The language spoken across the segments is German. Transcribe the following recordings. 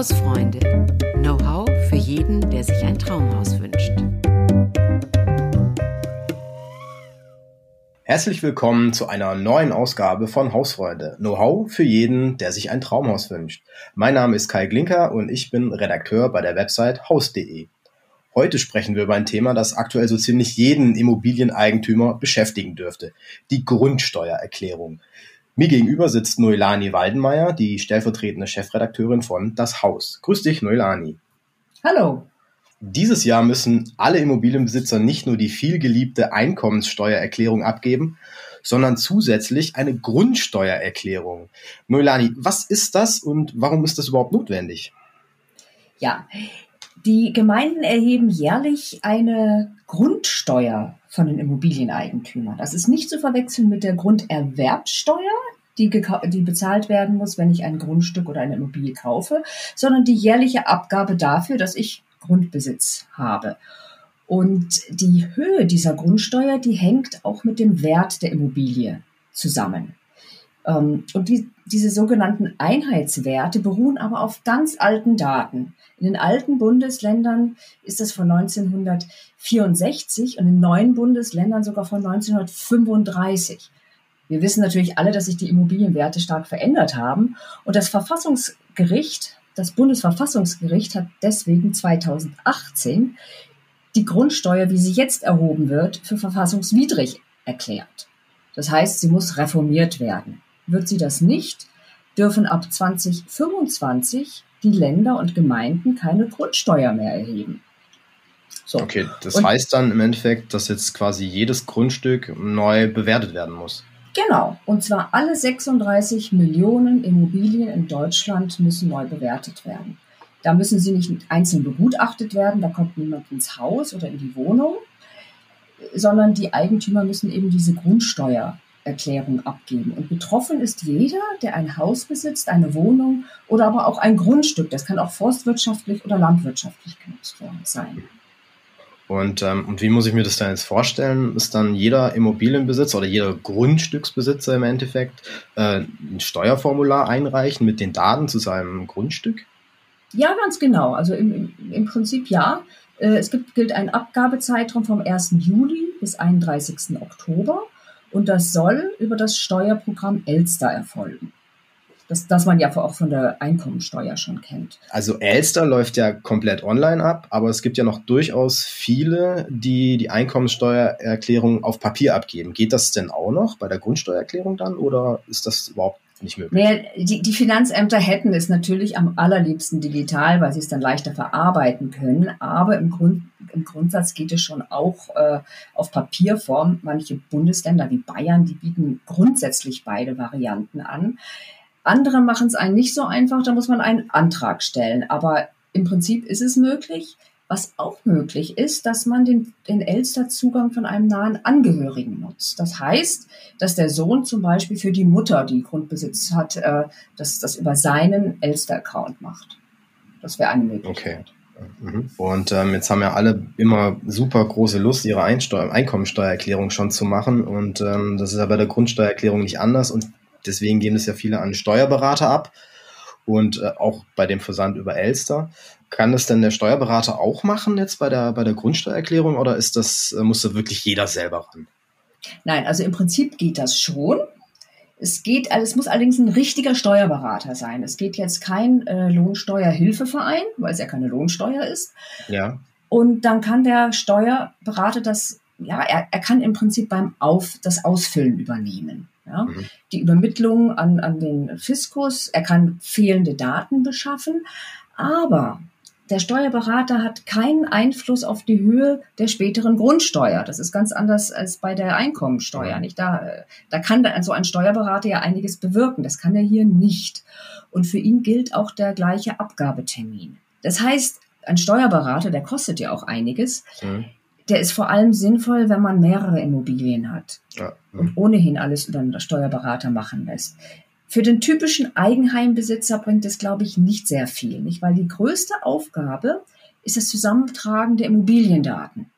Hausfreunde. Know-how für jeden, der sich ein Traumhaus wünscht. Herzlich willkommen zu einer neuen Ausgabe von Hausfreunde. Know-how für jeden, der sich ein Traumhaus wünscht. Mein Name ist Kai Glinker und ich bin Redakteur bei der Website haus.de. Heute sprechen wir über ein Thema, das aktuell so ziemlich jeden Immobilieneigentümer beschäftigen dürfte. Die Grundsteuererklärung. Mir gegenüber sitzt Noelani Waldenmeier, die stellvertretende Chefredakteurin von Das Haus. Grüß dich, Noelani. Hallo. Dieses Jahr müssen alle Immobilienbesitzer nicht nur die vielgeliebte Einkommenssteuererklärung abgeben, sondern zusätzlich eine Grundsteuererklärung. Noelani, was ist das und warum ist das überhaupt notwendig? Ja, die Gemeinden erheben jährlich eine Grundsteuer von den Immobilieneigentümern. Das ist nicht zu verwechseln mit der Grunderwerbsteuer, die, die bezahlt werden muss, wenn ich ein Grundstück oder eine Immobilie kaufe, sondern die jährliche Abgabe dafür, dass ich Grundbesitz habe. Und die Höhe dieser Grundsteuer, die hängt auch mit dem Wert der Immobilie zusammen. Ähm, und die, diese sogenannten Einheitswerte beruhen aber auf ganz alten Daten. In den alten Bundesländern ist das von 1964 und in neuen Bundesländern sogar von 1935. Wir wissen natürlich alle, dass sich die Immobilienwerte stark verändert haben. Und das Verfassungsgericht das Bundesverfassungsgericht hat deswegen 2018 die Grundsteuer, wie sie jetzt erhoben wird, für verfassungswidrig erklärt. Das heißt, sie muss reformiert werden. Wird sie das nicht, dürfen ab 2025 die Länder und Gemeinden keine Grundsteuer mehr erheben. So. Okay, das und, heißt dann im Endeffekt, dass jetzt quasi jedes Grundstück neu bewertet werden muss. Genau. Und zwar alle 36 Millionen Immobilien in Deutschland müssen neu bewertet werden. Da müssen sie nicht einzeln begutachtet werden, da kommt niemand ins Haus oder in die Wohnung, sondern die Eigentümer müssen eben diese Grundsteuererklärung abgeben. Und betroffen ist jeder, der ein Haus besitzt, eine Wohnung oder aber auch ein Grundstück. Das kann auch forstwirtschaftlich oder landwirtschaftlich genutzt worden sein. Und, ähm, und wie muss ich mir das dann jetzt vorstellen? Ist dann jeder Immobilienbesitzer oder jeder Grundstücksbesitzer im Endeffekt äh, ein Steuerformular einreichen mit den Daten zu seinem Grundstück? Ja, ganz genau. Also im, im Prinzip ja. Äh, es gibt, gilt ein Abgabezeitraum vom 1. Juli bis 31. Oktober und das soll über das Steuerprogramm Elster erfolgen das, das man ja auch von der Einkommensteuer schon kennt. Also Elster läuft ja komplett online ab, aber es gibt ja noch durchaus viele, die die Einkommensteuererklärung auf Papier abgeben. Geht das denn auch noch bei der Grundsteuererklärung dann oder ist das überhaupt nicht möglich? Naja, die, die Finanzämter hätten es natürlich am allerliebsten digital, weil sie es dann leichter verarbeiten können. Aber im, Grund, im Grundsatz geht es schon auch äh, auf Papierform. Manche Bundesländer wie Bayern, die bieten grundsätzlich beide Varianten an. Andere machen es einen nicht so einfach, da muss man einen Antrag stellen. Aber im Prinzip ist es möglich. Was auch möglich ist, dass man den, den Elster-Zugang von einem nahen Angehörigen nutzt. Das heißt, dass der Sohn zum Beispiel für die Mutter, die Grundbesitz hat, äh, das, das über seinen Elster-Account macht. Das wäre eine Möglichkeit. Okay. Mhm. Und ähm, jetzt haben ja alle immer super große Lust, ihre Einsteuer Einkommensteuererklärung schon zu machen. Und ähm, das ist ja bei der Grundsteuererklärung nicht anders. Und Deswegen geben es ja viele an Steuerberater ab und äh, auch bei dem Versand über Elster. Kann das denn der Steuerberater auch machen jetzt bei der, bei der Grundsteuererklärung oder ist das, äh, muss da wirklich jeder selber ran? Nein, also im Prinzip geht das schon. Es geht, also es muss allerdings ein richtiger Steuerberater sein. Es geht jetzt kein äh, Lohnsteuerhilfeverein, weil es ja keine Lohnsteuer ist. Ja. Und dann kann der Steuerberater das, ja, er, er kann im Prinzip beim Auf, das Ausfüllen übernehmen. Ja? Mhm. Die Übermittlung an, an den Fiskus, er kann fehlende Daten beschaffen, aber der Steuerberater hat keinen Einfluss auf die Höhe der späteren Grundsteuer. Das ist ganz anders als bei der Einkommensteuer. Nicht? Da, da kann so ein Steuerberater ja einiges bewirken. Das kann er hier nicht. Und für ihn gilt auch der gleiche Abgabetermin. Das heißt, ein Steuerberater, der kostet ja auch einiges. Mhm der ist vor allem sinnvoll, wenn man mehrere Immobilien hat ja. und ohnehin alles über einen Steuerberater machen lässt. Für den typischen Eigenheimbesitzer bringt es, glaube ich, nicht sehr viel, nicht? weil die größte Aufgabe ist das Zusammentragen der Immobiliendaten.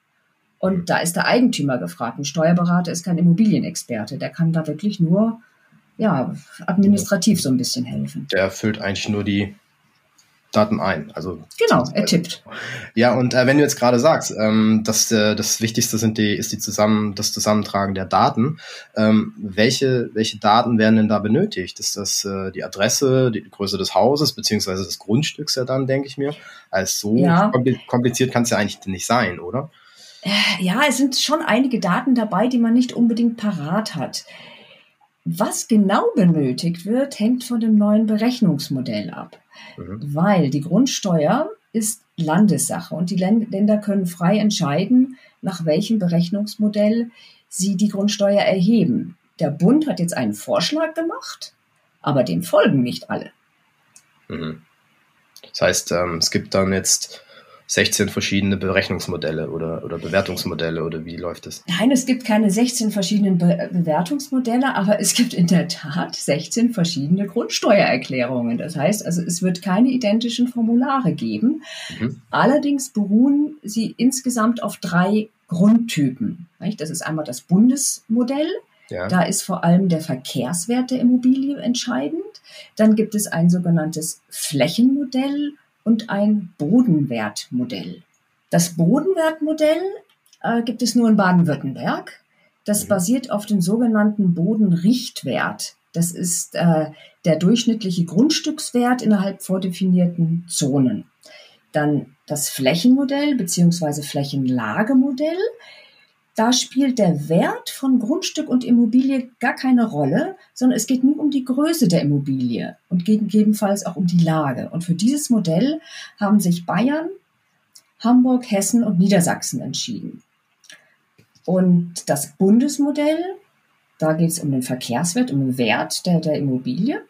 Und da ist der Eigentümer gefragt. Ein Steuerberater ist kein Immobilienexperte. Der kann da wirklich nur ja, administrativ so ein bisschen helfen. Der erfüllt eigentlich nur die Daten ein. Also genau, er tippt. Ja, und äh, wenn du jetzt gerade sagst, ähm, dass äh, das Wichtigste sind die, ist die zusammen, das Zusammentragen der Daten, ähm, welche, welche Daten werden denn da benötigt? Ist das äh, die Adresse, die Größe des Hauses, beziehungsweise des Grundstücks ja dann, denke ich mir? Als so ja. kompliziert kann es ja eigentlich nicht sein, oder? Äh, ja, es sind schon einige Daten dabei, die man nicht unbedingt parat hat. Was genau benötigt wird, hängt von dem neuen Berechnungsmodell ab. Mhm. Weil die Grundsteuer ist Landessache und die Länder können frei entscheiden, nach welchem Berechnungsmodell sie die Grundsteuer erheben. Der Bund hat jetzt einen Vorschlag gemacht, aber dem folgen nicht alle. Mhm. Das heißt, ähm, es gibt dann jetzt 16 verschiedene Berechnungsmodelle oder, oder Bewertungsmodelle oder wie läuft das? Nein, es gibt keine 16 verschiedenen Be Bewertungsmodelle, aber es gibt in der Tat 16 verschiedene Grundsteuererklärungen. Das heißt also, es wird keine identischen Formulare geben. Mhm. Allerdings beruhen sie insgesamt auf drei Grundtypen. Das ist einmal das Bundesmodell. Ja. Da ist vor allem der Verkehrswert der Immobilie entscheidend. Dann gibt es ein sogenanntes Flächenmodell und ein Bodenwertmodell. Das Bodenwertmodell äh, gibt es nur in Baden-Württemberg. Das mhm. basiert auf dem sogenannten Bodenrichtwert. Das ist äh, der durchschnittliche Grundstückswert innerhalb vordefinierten Zonen. Dann das Flächenmodell beziehungsweise Flächenlagemodell. Da spielt der Wert von Grundstück und Immobilie gar keine Rolle, sondern es geht nur um die Größe der Immobilie und gegebenenfalls auch um die Lage. Und für dieses Modell haben sich Bayern, Hamburg, Hessen und Niedersachsen entschieden. Und das Bundesmodell, da geht es um den Verkehrswert, um den Wert der, der Immobilie.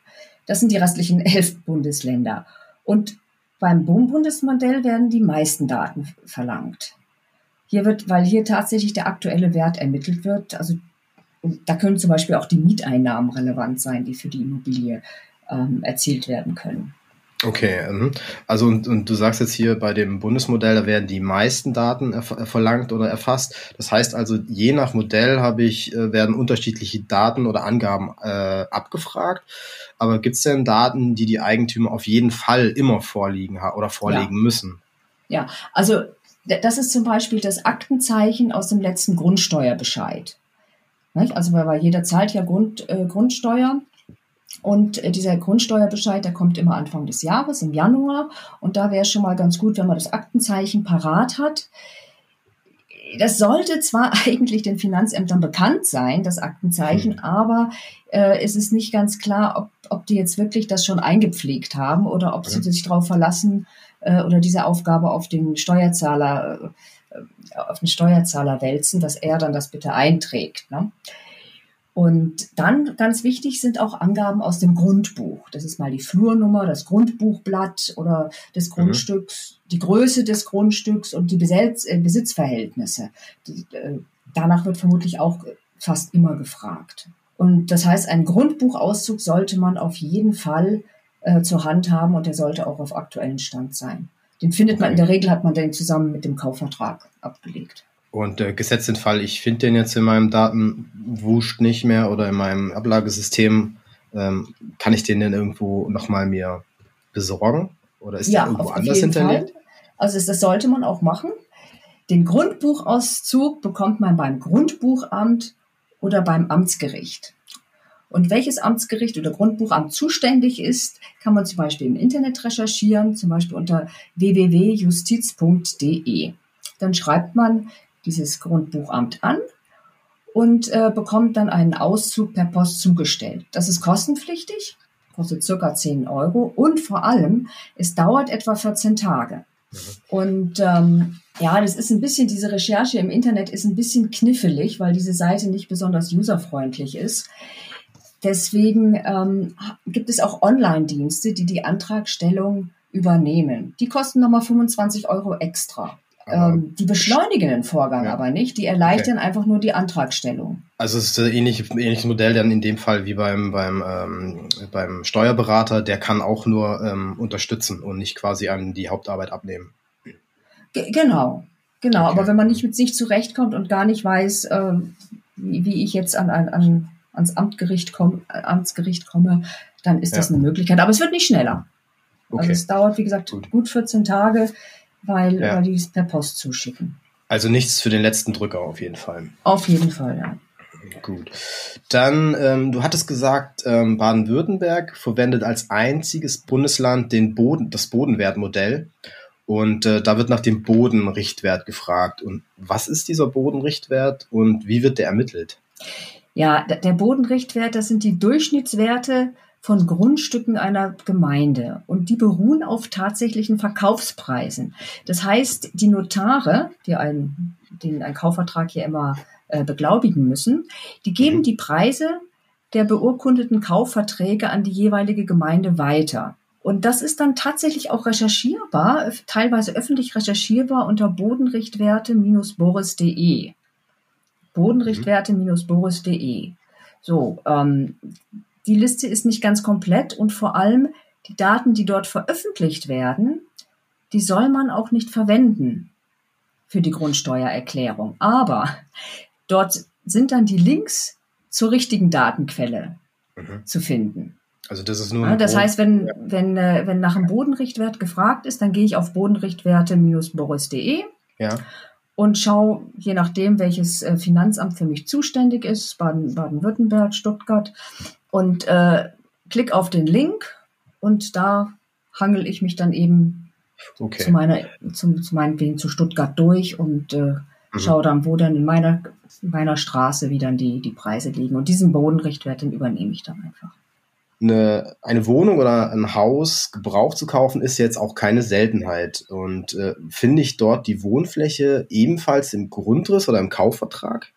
Das sind die restlichen elf Bundesländer. Und beim Bundesmodell werden die meisten Daten verlangt. Hier wird, weil hier tatsächlich der aktuelle Wert ermittelt wird, also da können zum Beispiel auch die Mieteinnahmen relevant sein, die für die Immobilie ähm, erzielt werden können. Okay, mhm. also und, und du sagst jetzt hier bei dem Bundesmodell, da werden die meisten Daten verlangt oder erfasst. Das heißt also, je nach Modell habe ich, äh, werden unterschiedliche Daten oder Angaben äh, abgefragt. Aber gibt es denn Daten, die die Eigentümer auf jeden Fall immer vorliegen oder vorlegen ja. müssen? Ja, also das ist zum Beispiel das Aktenzeichen aus dem letzten Grundsteuerbescheid. Also weil jeder zahlt ja Grund, äh, Grundsteuer und äh, dieser Grundsteuerbescheid, der kommt immer Anfang des Jahres, im Januar. Und da wäre schon mal ganz gut, wenn man das Aktenzeichen parat hat. Das sollte zwar eigentlich den Finanzämtern bekannt sein, das Aktenzeichen, mhm. aber äh, es ist nicht ganz klar, ob, ob die jetzt wirklich das schon eingepflegt haben oder ob sie sich darauf verlassen, äh, oder diese Aufgabe auf den Steuerzahler, äh, auf den Steuerzahler wälzen, dass er dann das bitte einträgt. Ne? Und dann ganz wichtig sind auch Angaben aus dem Grundbuch. Das ist mal die Flurnummer, das Grundbuchblatt oder des mhm. Grundstücks, mhm. die Größe des Grundstücks und die Besitz, äh, Besitzverhältnisse. Die, äh, danach wird vermutlich auch fast immer gefragt. Und das heißt, einen Grundbuchauszug sollte man auf jeden Fall äh, zur Hand haben und der sollte auch auf aktuellen Stand sein. Den findet okay. man, in der Regel hat man den zusammen mit dem Kaufvertrag abgelegt. Und äh, gesetzt den Fall, ich finde den jetzt in meinem Datenwust nicht mehr oder in meinem Ablagesystem, ähm, kann ich den denn irgendwo nochmal mir besorgen? Oder ist ja, der irgendwo anders hinterlegt? Fall. Also das sollte man auch machen. Den Grundbuchauszug bekommt man beim Grundbuchamt oder beim Amtsgericht. Und welches Amtsgericht oder Grundbuchamt zuständig ist, kann man zum Beispiel im Internet recherchieren, zum Beispiel unter www.justiz.de. Dann schreibt man dieses Grundbuchamt an und äh, bekommt dann einen Auszug per Post zugestellt. Das ist kostenpflichtig, kostet circa 10 Euro und vor allem, es dauert etwa 14 Tage. Mhm. Und ähm, ja, das ist ein bisschen, diese Recherche im Internet ist ein bisschen knifflig, weil diese Seite nicht besonders userfreundlich ist. Deswegen ähm, gibt es auch Online-Dienste, die die Antragstellung übernehmen. Die kosten nochmal 25 Euro extra. Ähm, die beschleunigen den Vorgang ja. aber nicht, die erleichtern okay. einfach nur die Antragstellung. Also es ist ein ähnlich, ähnliches Modell dann in dem Fall wie beim, beim, ähm, beim Steuerberater, der kann auch nur ähm, unterstützen und nicht quasi an die Hauptarbeit abnehmen. G genau, genau. Okay. Aber wenn man nicht mit sich zurechtkommt und gar nicht weiß, äh, wie, wie ich jetzt an, an, an ans Amtgericht komm, Amtsgericht komme, dann ist das eine Möglichkeit. Aber es wird nicht schneller. Also okay. Also es dauert, wie gesagt, gut, gut 14 Tage, weil, ja. weil die es per Post zuschicken. Also nichts für den letzten Drücker auf jeden Fall. Auf jeden Fall, ja. Gut. Dann, ähm, du hattest gesagt, ähm, Baden-Württemberg verwendet als einziges Bundesland den Boden, das Bodenwertmodell. Und äh, da wird nach dem Bodenrichtwert gefragt. Und was ist dieser Bodenrichtwert und wie wird der ermittelt? Ja, der Bodenrichtwert, das sind die Durchschnittswerte von Grundstücken einer Gemeinde und die beruhen auf tatsächlichen Verkaufspreisen. Das heißt, die Notare, die einen, den ein Kaufvertrag hier immer äh, beglaubigen müssen, die geben mhm. die Preise der beurkundeten Kaufverträge an die jeweilige Gemeinde weiter. Und das ist dann tatsächlich auch recherchierbar, teilweise öffentlich recherchierbar unter bodenrichtwerte-boris.de. Bodenrichtwerte-boris.de. So, ähm, die Liste ist nicht ganz komplett und vor allem die Daten, die dort veröffentlicht werden, die soll man auch nicht verwenden für die Grundsteuererklärung. Aber dort sind dann die Links zur richtigen Datenquelle mhm. zu finden. Also das ist nur. Ja, das heißt, wenn, ja. wenn, äh, wenn nach einem Bodenrichtwert gefragt ist, dann gehe ich auf bodenrichtwerte-boris.de ja. Und schaue, je nachdem, welches äh, Finanzamt für mich zuständig ist, Baden, Baden-Württemberg, Stuttgart, und äh, klick auf den Link und da hangel ich mich dann eben okay. zu meiner, zu meinetwegen zu Stuttgart durch und äh, mhm. schaue dann, wo dann in meiner, in meiner Straße, wie dann die, die Preise liegen. Und diesen Bodenrichtwert, den übernehme ich dann einfach eine, eine Wohnung oder ein Haus gebraucht zu kaufen, ist jetzt auch keine Seltenheit. Und äh, finde ich dort die Wohnfläche ebenfalls im Grundriss oder im Kaufvertrag?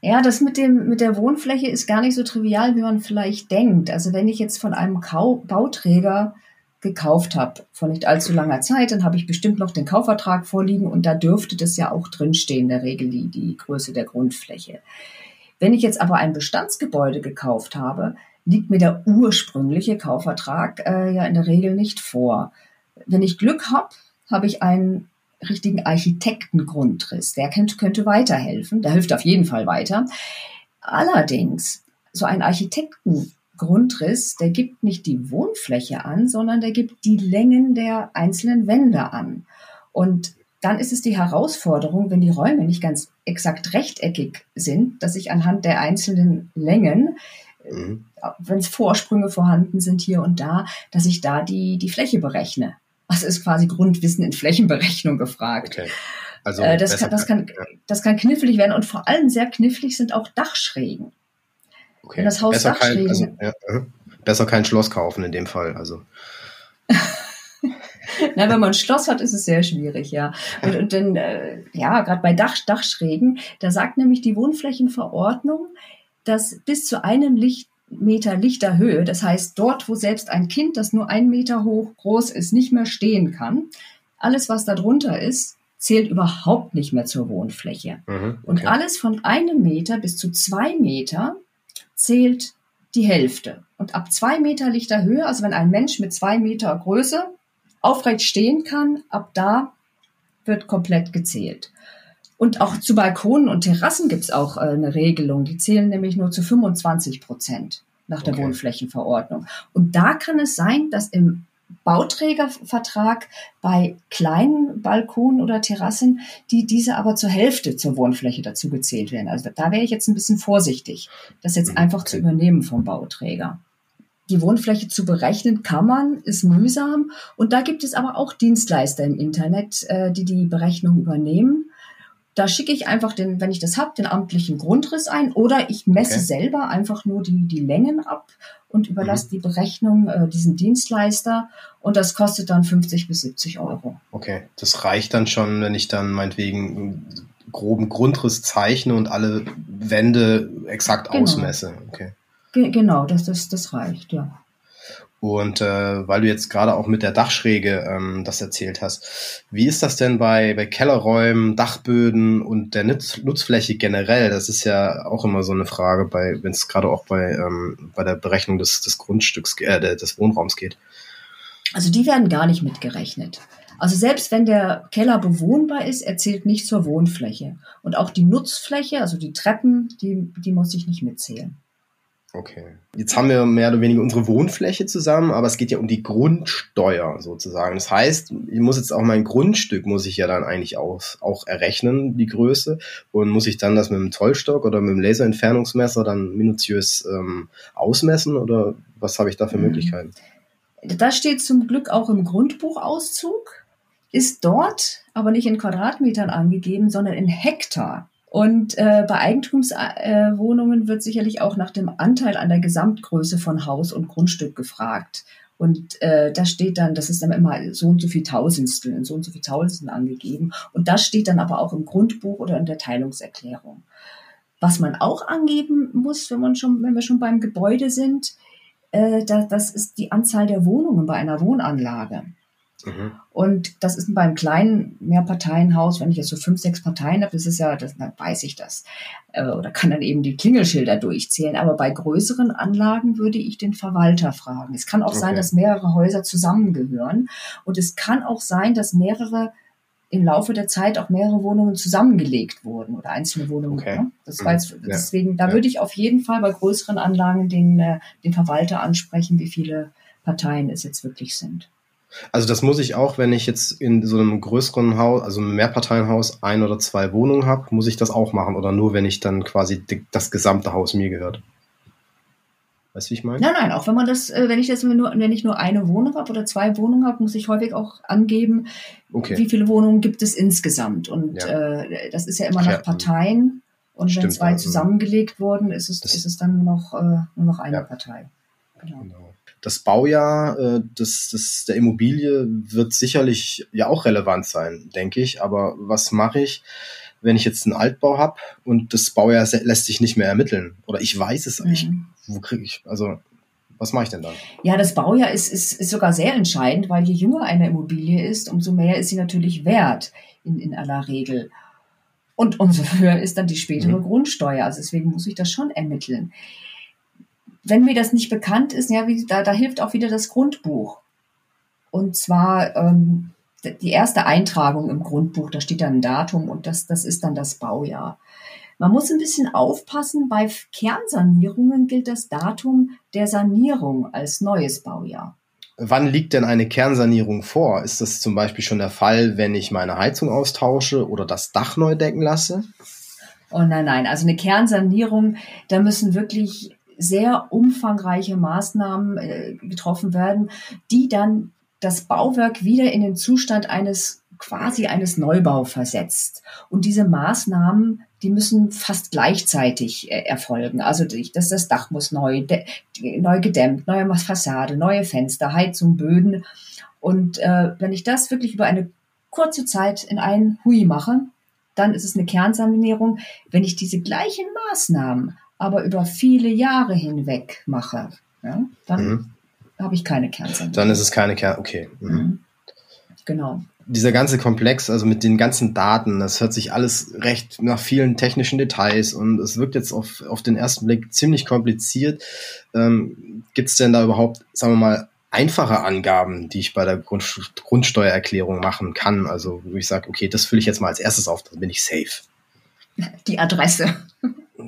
Ja, das mit dem, mit der Wohnfläche ist gar nicht so trivial, wie man vielleicht denkt. Also wenn ich jetzt von einem Kau Bauträger gekauft habe, vor nicht allzu langer Zeit, dann habe ich bestimmt noch den Kaufvertrag vorliegen und da dürfte das ja auch drinstehen, in der Regel die, die Größe der Grundfläche. Wenn ich jetzt aber ein Bestandsgebäude gekauft habe, liegt mir der ursprüngliche Kaufvertrag äh, ja in der Regel nicht vor. Wenn ich Glück habe, habe ich einen richtigen Architektengrundriss. Der könnte, könnte weiterhelfen. Der hilft auf jeden Fall weiter. Allerdings, so ein Architektengrundriss, der gibt nicht die Wohnfläche an, sondern der gibt die Längen der einzelnen Wände an. Und dann ist es die Herausforderung, wenn die Räume nicht ganz exakt rechteckig sind, dass ich anhand der einzelnen Längen mhm. wenn es Vorsprünge vorhanden sind hier und da, dass ich da die, die Fläche berechne. Also ist quasi Grundwissen in Flächenberechnung gefragt. Okay. Also äh, das, kann, das, kann, das kann knifflig werden und vor allem sehr knifflig sind auch Dachschrägen. Okay. Wenn das Haus besser Dachschrägen... Kein, also, ja, besser kein Schloss kaufen in dem Fall. Also. Na, wenn man ein Schloss hat, ist es sehr schwierig, ja. Und, und dann, äh, ja, gerade bei Dach, Dachschrägen, da sagt nämlich die Wohnflächenverordnung, dass bis zu einem Licht, Meter lichter Höhe, das heißt dort, wo selbst ein Kind, das nur ein Meter hoch groß ist, nicht mehr stehen kann, alles, was da drunter ist, zählt überhaupt nicht mehr zur Wohnfläche. Mhm, okay. Und alles von einem Meter bis zu zwei Meter zählt die Hälfte. Und ab zwei Meter lichter Höhe, also wenn ein Mensch mit zwei Meter Größe aufrecht stehen kann, ab da wird komplett gezählt. Und auch zu Balkonen und Terrassen gibt es auch äh, eine Regelung. Die zählen nämlich nur zu 25 Prozent nach der okay. Wohnflächenverordnung. Und da kann es sein, dass im Bauträgervertrag bei kleinen Balkonen oder Terrassen, die diese aber zur Hälfte zur Wohnfläche dazu gezählt werden. Also da wäre ich jetzt ein bisschen vorsichtig, das jetzt mhm. einfach okay. zu übernehmen vom Bauträger. Die Wohnfläche zu berechnen kann man, ist mühsam. Und da gibt es aber auch Dienstleister im Internet, äh, die die Berechnung übernehmen. Da schicke ich einfach den, wenn ich das habe, den amtlichen Grundriss ein oder ich messe okay. selber einfach nur die, die Längen ab und überlasse mhm. die Berechnung äh, diesem Dienstleister und das kostet dann 50 bis 70 Euro. Okay, das reicht dann schon, wenn ich dann meinetwegen groben Grundriss zeichne und alle Wände exakt genau. ausmesse. Okay. Ge genau, das, das, das reicht, ja. Und äh, weil du jetzt gerade auch mit der Dachschräge ähm, das erzählt hast, wie ist das denn bei, bei Kellerräumen, Dachböden und der Nutz, Nutzfläche generell? Das ist ja auch immer so eine Frage, bei wenn es gerade auch bei, ähm, bei der Berechnung des, des Grundstücks, äh, des Wohnraums geht. Also die werden gar nicht mitgerechnet. Also selbst wenn der Keller bewohnbar ist, er zählt nicht zur Wohnfläche. Und auch die Nutzfläche, also die Treppen, die, die muss ich nicht mitzählen. Okay. Jetzt haben wir mehr oder weniger unsere Wohnfläche zusammen, aber es geht ja um die Grundsteuer sozusagen. Das heißt, ich muss jetzt auch mein Grundstück muss ich ja dann eigentlich auch, auch errechnen, die Größe, und muss ich dann das mit dem Zollstock oder mit dem Laserentfernungsmesser dann minutiös ähm, ausmessen oder was habe ich da für mhm. Möglichkeiten? Das steht zum Glück auch im Grundbuchauszug, ist dort aber nicht in Quadratmetern angegeben, sondern in Hektar. Und äh, bei Eigentumswohnungen äh, wird sicherlich auch nach dem Anteil an der Gesamtgröße von Haus und Grundstück gefragt. Und äh, da steht dann, das ist dann immer so und so viel Tausendstel, in so und so viel Tausendstel angegeben. Und das steht dann aber auch im Grundbuch oder in der Teilungserklärung. Was man auch angeben muss, wenn man schon, wenn wir schon beim Gebäude sind, äh, da, das ist die Anzahl der Wohnungen bei einer Wohnanlage. Mhm. Und das ist beim kleinen Mehrparteienhaus, wenn ich jetzt so fünf, sechs Parteien habe, das ist ja, das, dann weiß ich das. Äh, oder kann dann eben die Klingelschilder durchzählen. Aber bei größeren Anlagen würde ich den Verwalter fragen. Es kann auch okay. sein, dass mehrere Häuser zusammengehören. Und es kann auch sein, dass mehrere im Laufe der Zeit auch mehrere Wohnungen zusammengelegt wurden oder einzelne Wohnungen. Okay. Ne? Das war jetzt, deswegen, da ja. würde ich auf jeden Fall bei größeren Anlagen den, äh, den Verwalter ansprechen, wie viele Parteien es jetzt wirklich sind. Also das muss ich auch, wenn ich jetzt in so einem größeren Haus, also einem Mehrparteienhaus, ein oder zwei Wohnungen habe, muss ich das auch machen oder nur, wenn ich dann quasi das gesamte Haus mir gehört? Weißt du, wie ich meine? Nein, nein, auch wenn man das, äh, wenn ich das nur, wenn ich nur eine Wohnung habe oder zwei Wohnungen habe, muss ich häufig auch angeben, okay. wie viele Wohnungen gibt es insgesamt. Und ja. äh, das ist ja immer nach Parteien. Und Stimmt, wenn zwei also, zusammengelegt wurden, ist es, ist es dann nur noch, äh, nur noch eine ja. Partei. Genau. genau das Baujahr äh, des, des, der Immobilie wird sicherlich ja auch relevant sein, denke ich. Aber was mache ich, wenn ich jetzt einen Altbau habe und das Baujahr lässt sich nicht mehr ermitteln? Oder ich weiß es nicht. Mhm. Wo kriege ich, also was mache ich denn dann? Ja, das Baujahr ist, ist, ist sogar sehr entscheidend, weil je jünger eine Immobilie ist, umso mehr ist sie natürlich wert in, in aller Regel. Und umso höher ist dann die spätere mhm. Grundsteuer. Also deswegen muss ich das schon ermitteln wenn mir das nicht bekannt ist, ja, wie, da, da hilft auch wieder das Grundbuch. Und zwar ähm, die erste Eintragung im Grundbuch, da steht dann ein Datum und das, das ist dann das Baujahr. Man muss ein bisschen aufpassen, bei Kernsanierungen gilt das Datum der Sanierung als neues Baujahr. Wann liegt denn eine Kernsanierung vor? Ist das zum Beispiel schon der Fall, wenn ich meine Heizung austausche oder das Dach neu decken lasse? Oh nein, nein. Also eine Kernsanierung, da müssen wirklich sehr umfangreiche Maßnahmen äh, getroffen werden, die dann das Bauwerk wieder in den Zustand eines quasi eines Neubau versetzt. Und diese Maßnahmen, die müssen fast gleichzeitig äh, erfolgen. Also das, das Dach muss neu, neu gedämmt, neue Fassade, neue Fenster, Heizung, Böden. Und äh, wenn ich das wirklich über eine kurze Zeit in einen Hui mache, dann ist es eine Kernsanierung. Wenn ich diese gleichen Maßnahmen aber über viele Jahre hinweg mache, ja, dann mhm. habe ich keine Kernsanierung. Dann ist es keine Kern, okay. Mhm. mhm. Genau. Dieser ganze Komplex, also mit den ganzen Daten, das hört sich alles recht nach vielen technischen Details und es wirkt jetzt auf, auf den ersten Blick ziemlich kompliziert. Ähm, Gibt es denn da überhaupt, sagen wir mal, einfache Angaben, die ich bei der Grund, Grundsteuererklärung machen kann? Also, wo ich sage, okay, das fülle ich jetzt mal als erstes auf, dann bin ich safe. Die Adresse.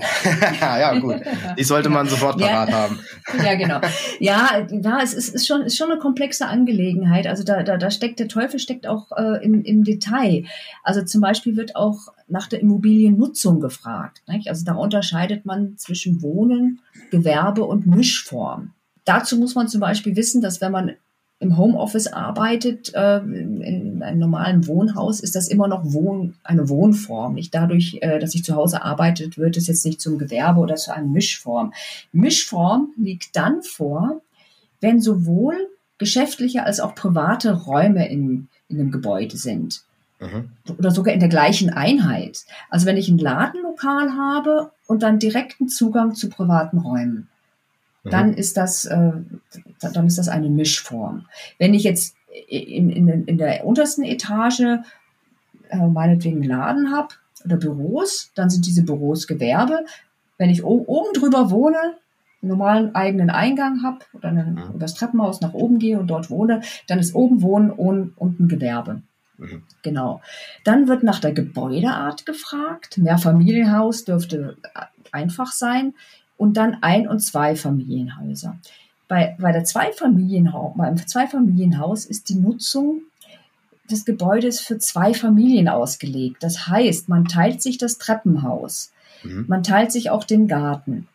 ja, gut. Die sollte man sofort parat ja. haben. ja, genau. Ja, ja es ist, ist, schon, ist schon eine komplexe Angelegenheit. Also da, da, da steckt der Teufel steckt auch äh, im, im Detail. Also zum Beispiel wird auch nach der Immobiliennutzung gefragt. Nicht? Also da unterscheidet man zwischen Wohnen, Gewerbe und Mischform. Dazu muss man zum Beispiel wissen, dass wenn man im Homeoffice arbeitet, äh, in einem normalen Wohnhaus, ist das immer noch Wohn, eine Wohnform. Nicht dadurch, äh, dass ich zu Hause arbeitet, wird es jetzt nicht zum Gewerbe oder zu einer Mischform. Mischform liegt dann vor, wenn sowohl geschäftliche als auch private Räume in, in einem Gebäude sind. Mhm. Oder sogar in der gleichen Einheit. Also wenn ich ein Ladenlokal habe und dann direkten Zugang zu privaten Räumen dann mhm. ist das, äh, dann ist das eine Mischform. Wenn ich jetzt in, in, in der untersten Etage äh, meinetwegen einen Laden habe oder Büros, dann sind diese Büros Gewerbe. Wenn ich oben drüber wohne, einen normalen eigenen Eingang habe oder einen, mhm. über das Treppenhaus nach oben gehe und dort wohne, dann ist oben Wohnen und unten Gewerbe. Mhm. Genau. Dann wird nach der Gebäudeart gefragt. Mehrfamilienhaus dürfte einfach sein. Und dann Ein- und Zweifamilienhäuser. Bei, bei der Zweifamilienhaus, beim Zweifamilienhaus ist die Nutzung des Gebäudes für zwei Familien ausgelegt. Das heißt, man teilt sich das Treppenhaus, mhm. man teilt sich auch den Garten.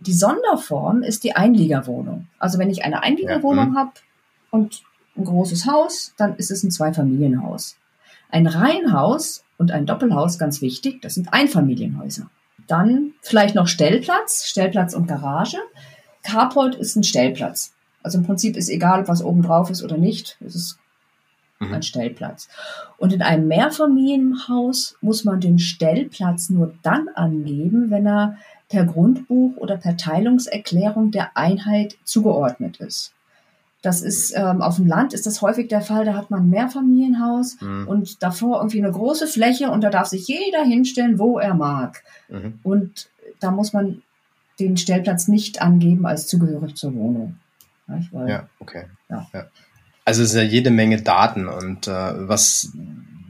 Die Sonderform ist die Einliegerwohnung. Also wenn ich eine Einliegerwohnung ja. Mhm. habe und ein großes Haus, dann ist es ein Zweifamilienhaus. Ein Reihenhaus und ein Doppelhaus, ganz wichtig, das sind Einfamilienhäuser. Dann vielleicht noch Stellplatz, Stellplatz und Garage. Carport ist ein Stellplatz. Also im Prinzip ist egal, ob was oben drauf ist oder nicht. Es ist mhm. ein Stellplatz. Und in einem Mehrfamilienhaus muss man den Stellplatz nur dann angeben, wenn er per Grundbuch oder per Teilungserklärung der Einheit zugeordnet ist. Das ist ähm, auf dem Land ist das häufig der Fall. Da hat man ein Mehrfamilienhaus mhm. und davor irgendwie eine große Fläche und da darf sich jeder hinstellen, wo er mag. Mhm. Und da muss man den Stellplatz nicht angeben als zugehörig zur Wohnung. Weil, ja, okay. Ja. ja. Also es sind ja jede Menge Daten und äh, was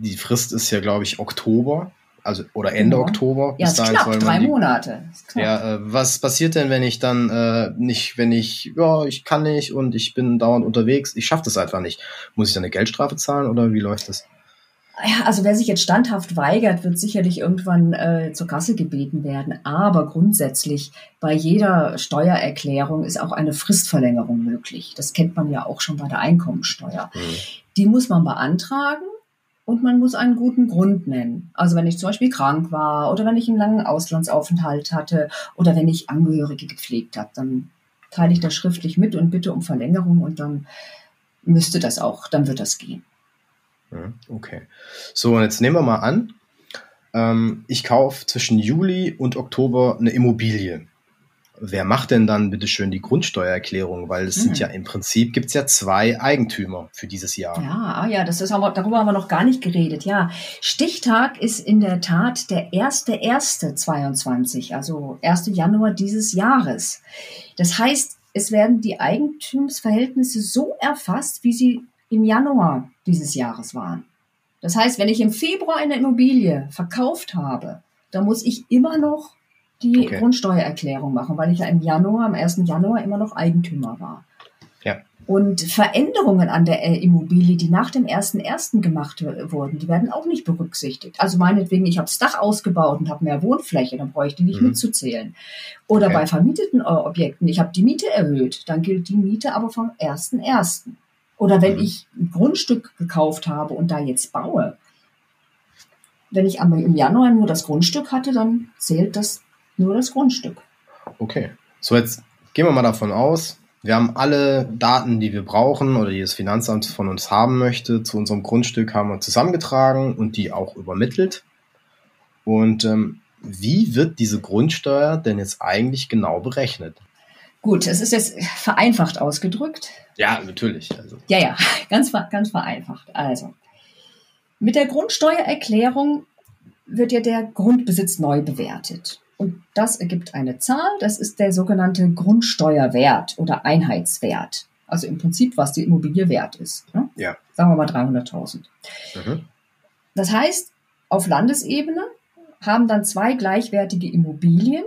die Frist ist ja, glaube ich, Oktober also oder Ende genau. Oktober. Ja, ist knapp, drei die, Monate. Ja, äh, was passiert denn, wenn ich dann äh, nicht, wenn ich, ja, ich kann nicht und ich bin dauernd unterwegs, ich schaffe das einfach nicht. Muss ich dann eine Geldstrafe zahlen oder wie läuft das? Ja, also wer sich jetzt standhaft weigert, wird sicherlich irgendwann äh, zur Kasse gebeten werden. Aber grundsätzlich bei jeder Steuererklärung ist auch eine Fristverlängerung möglich. Das kennt man ja auch schon bei der Einkommensteuer. Mhm. Die muss man beantragen und man muss einen guten Grund nennen. Also wenn ich zum Beispiel krank war oder wenn ich einen langen Auslandsaufenthalt hatte oder wenn ich Angehörige gepflegt habe, dann teile ich das schriftlich mit und bitte um Verlängerung und dann müsste das auch, dann wird das gehen. Okay. So, und jetzt nehmen wir mal an, ähm, ich kaufe zwischen Juli und Oktober eine Immobilie wer macht denn dann bitte schön die Grundsteuererklärung? Weil es hm. sind ja im Prinzip gibt es ja zwei Eigentümer für dieses Jahr. Ja, ah ja, das ist aber, darüber haben wir noch gar nicht geredet. Ja, Stichtag ist in der Tat der 1.1.22, also 1. Januar dieses Jahres. Das heißt, es werden die Eigentumsverhältnisse so erfasst, wie sie im Januar dieses Jahres waren. Das heißt, wenn ich im Februar eine Immobilie verkauft habe, dann muss ich immer noch die okay. Grundsteuererklärung machen, weil ich ja im Januar, am 1. Januar immer noch Eigentümer war. Ja. Und Veränderungen an der äh, Immobilie, die nach dem 1.1. gemacht wurden, die werden auch nicht berücksichtigt. Also meinetwegen, ich habe das Dach ausgebaut und habe mehr Wohnfläche, dann brauche ich die nicht mhm. mitzuzählen. Oder okay. bei vermieteten äh, Objekten, ich habe die Miete erhöht, dann gilt die Miete aber vom 1.1. Oder wenn mhm. ich ein Grundstück gekauft habe und da jetzt baue, wenn ich aber im Januar nur das Grundstück hatte, dann zählt das nur das Grundstück. Okay. So, jetzt gehen wir mal davon aus, wir haben alle Daten, die wir brauchen oder die das Finanzamt von uns haben möchte, zu unserem Grundstück haben wir zusammengetragen und die auch übermittelt. Und ähm, wie wird diese Grundsteuer denn jetzt eigentlich genau berechnet? Gut, es ist jetzt vereinfacht ausgedrückt. Ja, natürlich. Also. Ja, ja, ganz, ganz vereinfacht. Also, mit der Grundsteuererklärung wird ja der Grundbesitz neu bewertet. Und das ergibt eine Zahl, das ist der sogenannte Grundsteuerwert oder Einheitswert. Also im Prinzip, was die Immobilie wert ist. Ne? Ja. Sagen wir mal 300.000. Mhm. Das heißt, auf Landesebene haben dann zwei gleichwertige Immobilien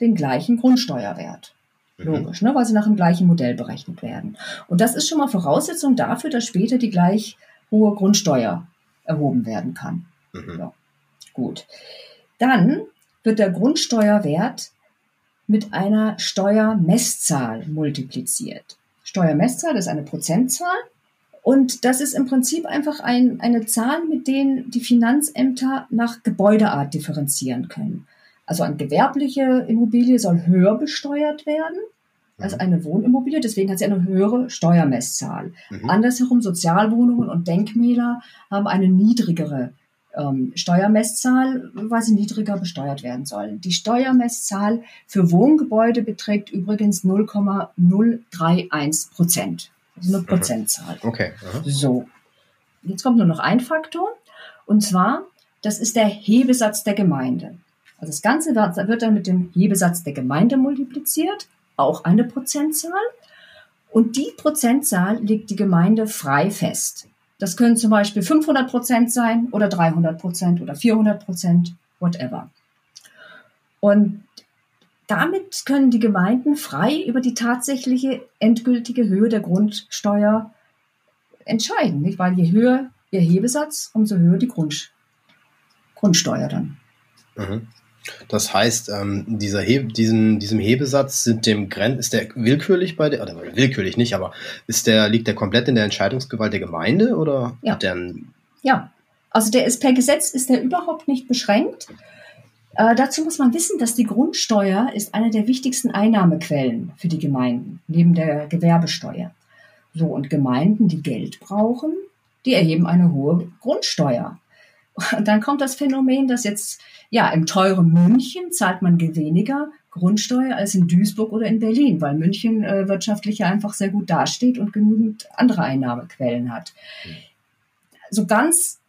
den gleichen Grundsteuerwert. Mhm. Logisch, ne? weil sie nach dem gleichen Modell berechnet werden. Und das ist schon mal Voraussetzung dafür, dass später die gleich hohe Grundsteuer erhoben werden kann. Mhm. Ja. Gut. Dann wird der Grundsteuerwert mit einer Steuermesszahl multipliziert. Steuermesszahl ist eine Prozentzahl und das ist im Prinzip einfach ein, eine Zahl, mit denen die Finanzämter nach Gebäudeart differenzieren können. Also eine gewerbliche Immobilie soll höher besteuert werden als mhm. eine Wohnimmobilie, deswegen hat sie eine höhere Steuermesszahl. Mhm. Andersherum Sozialwohnungen und Denkmäler haben eine niedrigere ähm, Steuermesszahl, weil sie niedriger besteuert werden sollen. Die Steuermesszahl für Wohngebäude beträgt übrigens 0,031 Prozent. Also eine mhm. Prozentzahl. Okay. Aha. So. Jetzt kommt nur noch ein Faktor. Und zwar, das ist der Hebesatz der Gemeinde. Also das Ganze wird dann mit dem Hebesatz der Gemeinde multipliziert, auch eine Prozentzahl. Und die Prozentzahl legt die Gemeinde frei fest. Das können zum Beispiel 500 Prozent sein oder 300 Prozent oder 400 Prozent, whatever. Und damit können die Gemeinden frei über die tatsächliche endgültige Höhe der Grundsteuer entscheiden, nicht? Weil je höher ihr Hebesatz, umso höher die Grund, Grundsteuer dann. Mhm. Das heißt, ähm, dieser He diesen, diesem Hebesatz sind dem Gren ist der willkürlich bei der, oder willkürlich nicht, aber ist der, liegt der komplett in der Entscheidungsgewalt der Gemeinde oder ja. Ja, also der ist per Gesetz ist der überhaupt nicht beschränkt. Äh, dazu muss man wissen, dass die Grundsteuer ist eine der wichtigsten Einnahmequellen für die Gemeinden, neben der Gewerbesteuer. So, und Gemeinden, die Geld brauchen, die erheben eine hohe Grundsteuer. Und dann kommt das Phänomen, dass jetzt, ja, im teuren München zahlt man weniger Grundsteuer als in Duisburg oder in Berlin, weil München äh, wirtschaftlich ja einfach sehr gut dasteht und genügend andere Einnahmequellen hat. So ganz,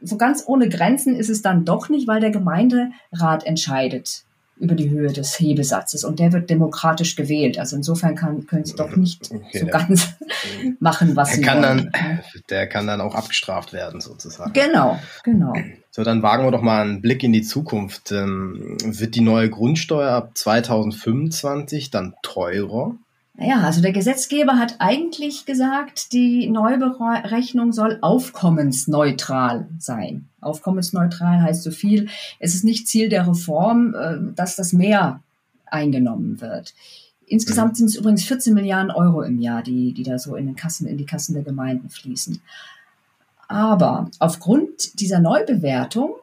so ganz ohne Grenzen ist es dann doch nicht, weil der Gemeinderat entscheidet über die Höhe des Hebesatzes und der wird demokratisch gewählt. Also insofern kann, können sie doch nicht Okay, so ganz machen, was sie kann wollen. dann, der kann dann auch abgestraft werden, sozusagen. Genau, genau. So, dann wagen wir doch mal einen Blick in die Zukunft. Ähm, wird die neue Grundsteuer ab 2025 dann teurer? Ja, also der Gesetzgeber hat eigentlich gesagt, die Neuberechnung soll aufkommensneutral sein. Aufkommensneutral heißt so viel, es ist nicht Ziel der Reform, äh, dass das mehr eingenommen wird. Insgesamt sind es übrigens 14 Milliarden Euro im Jahr, die, die da so in den Kassen, in die Kassen der Gemeinden fließen. Aber aufgrund dieser Neubewertung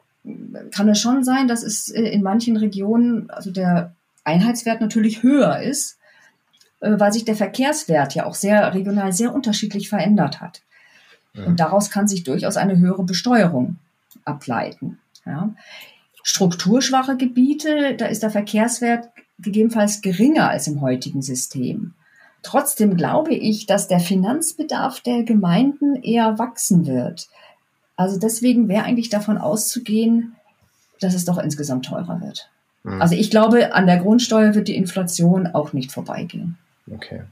kann es schon sein, dass es äh, in manchen Regionen, also der Einheitswert natürlich höher ist, äh, weil sich der Verkehrswert ja auch sehr regional sehr unterschiedlich verändert hat. Mhm. Und daraus kann sich durchaus eine höhere Besteuerung ableiten. Ja. Strukturschwache Gebiete, da ist der Verkehrswert gegebenenfalls geringer als im heutigen System. Trotzdem glaube ich, dass der Finanzbedarf der Gemeinden eher wachsen wird. Also deswegen wäre eigentlich davon auszugehen, dass es doch insgesamt teurer wird. Mhm. Also ich glaube, an der Grundsteuer wird die Inflation auch nicht vorbeigehen. Okay.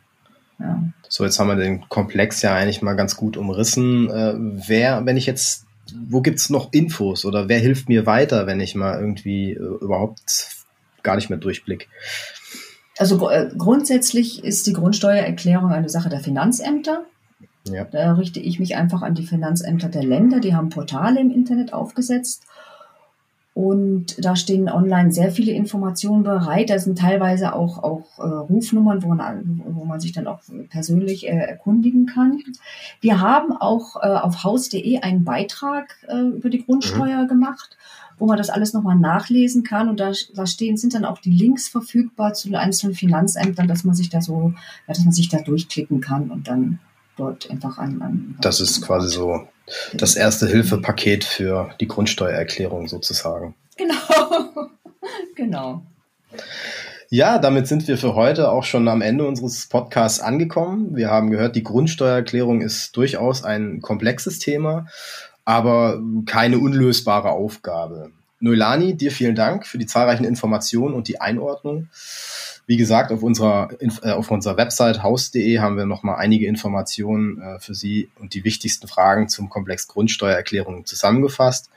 Ja. So, jetzt haben wir den Komplex ja eigentlich mal ganz gut umrissen. Äh, wer, wenn ich jetzt, wo gibt's noch Infos oder wer hilft mir weiter, wenn ich mal irgendwie äh, überhaupt gar nicht mehr durchblick? Also gr- äh, grundsätzlich ist die Grundsteuererklärung eine Sache der Finanzämter. Ja. Da richte ich mich einfach an die Finanzämter der Länder. Die haben Portale im Internet aufgesetzt. Und da stehen online sehr viele Informationen bereit. Da sind teilweise auch, auch äh, Rufnummern, wo man, wo man sich dann auch persönlich äh, erkundigen kann. Wir haben auch äh, auf haus.de einen Beitrag äh, über die Grundsteuer gemacht, wo man das alles nochmal nachlesen kann. Und da, da stehen, sind dann auch die Links verfügbar zu den einzelnen Finanzämtern, dass man sich da so, ja, dass man sich da durchklicken kann und dann dort einfach an. an Das ist quasi so das erste Hilfepaket für die Grundsteuererklärung sozusagen. Genau. genau. Ja, damit sind wir für heute auch schon am Ende unseres Podcasts angekommen. Wir haben gehört, die Grundsteuererklärung ist durchaus ein komplexes Thema, aber keine unlösbare Aufgabe. Noelani, dir vielen Dank für die zahlreichen Informationen und die Einordnung. Wie gesagt, auf unserer, äh, auf unserer Website haus.de haben wir nochmal einige Informationen äh, für Sie und die wichtigsten Fragen zum Komplex Grundsteuererklärung zusammengefasst.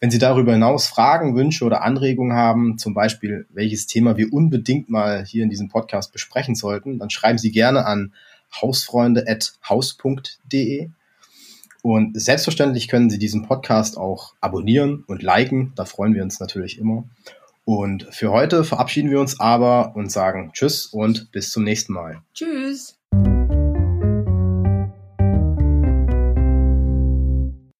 Wenn Sie darüber hinaus Fragen, Wünsche oder Anregungen haben, zum Beispiel welches Thema wir unbedingt mal hier in diesem Podcast besprechen sollten, dann schreiben Sie gerne an hausfreunde.haus.de. Und selbstverständlich können Sie diesen Podcast auch abonnieren und liken. Da freuen wir uns natürlich immer. Und für heute verabschieden wir uns aber und sagen Tschüss und bis zum nächsten Mal. Tschüss.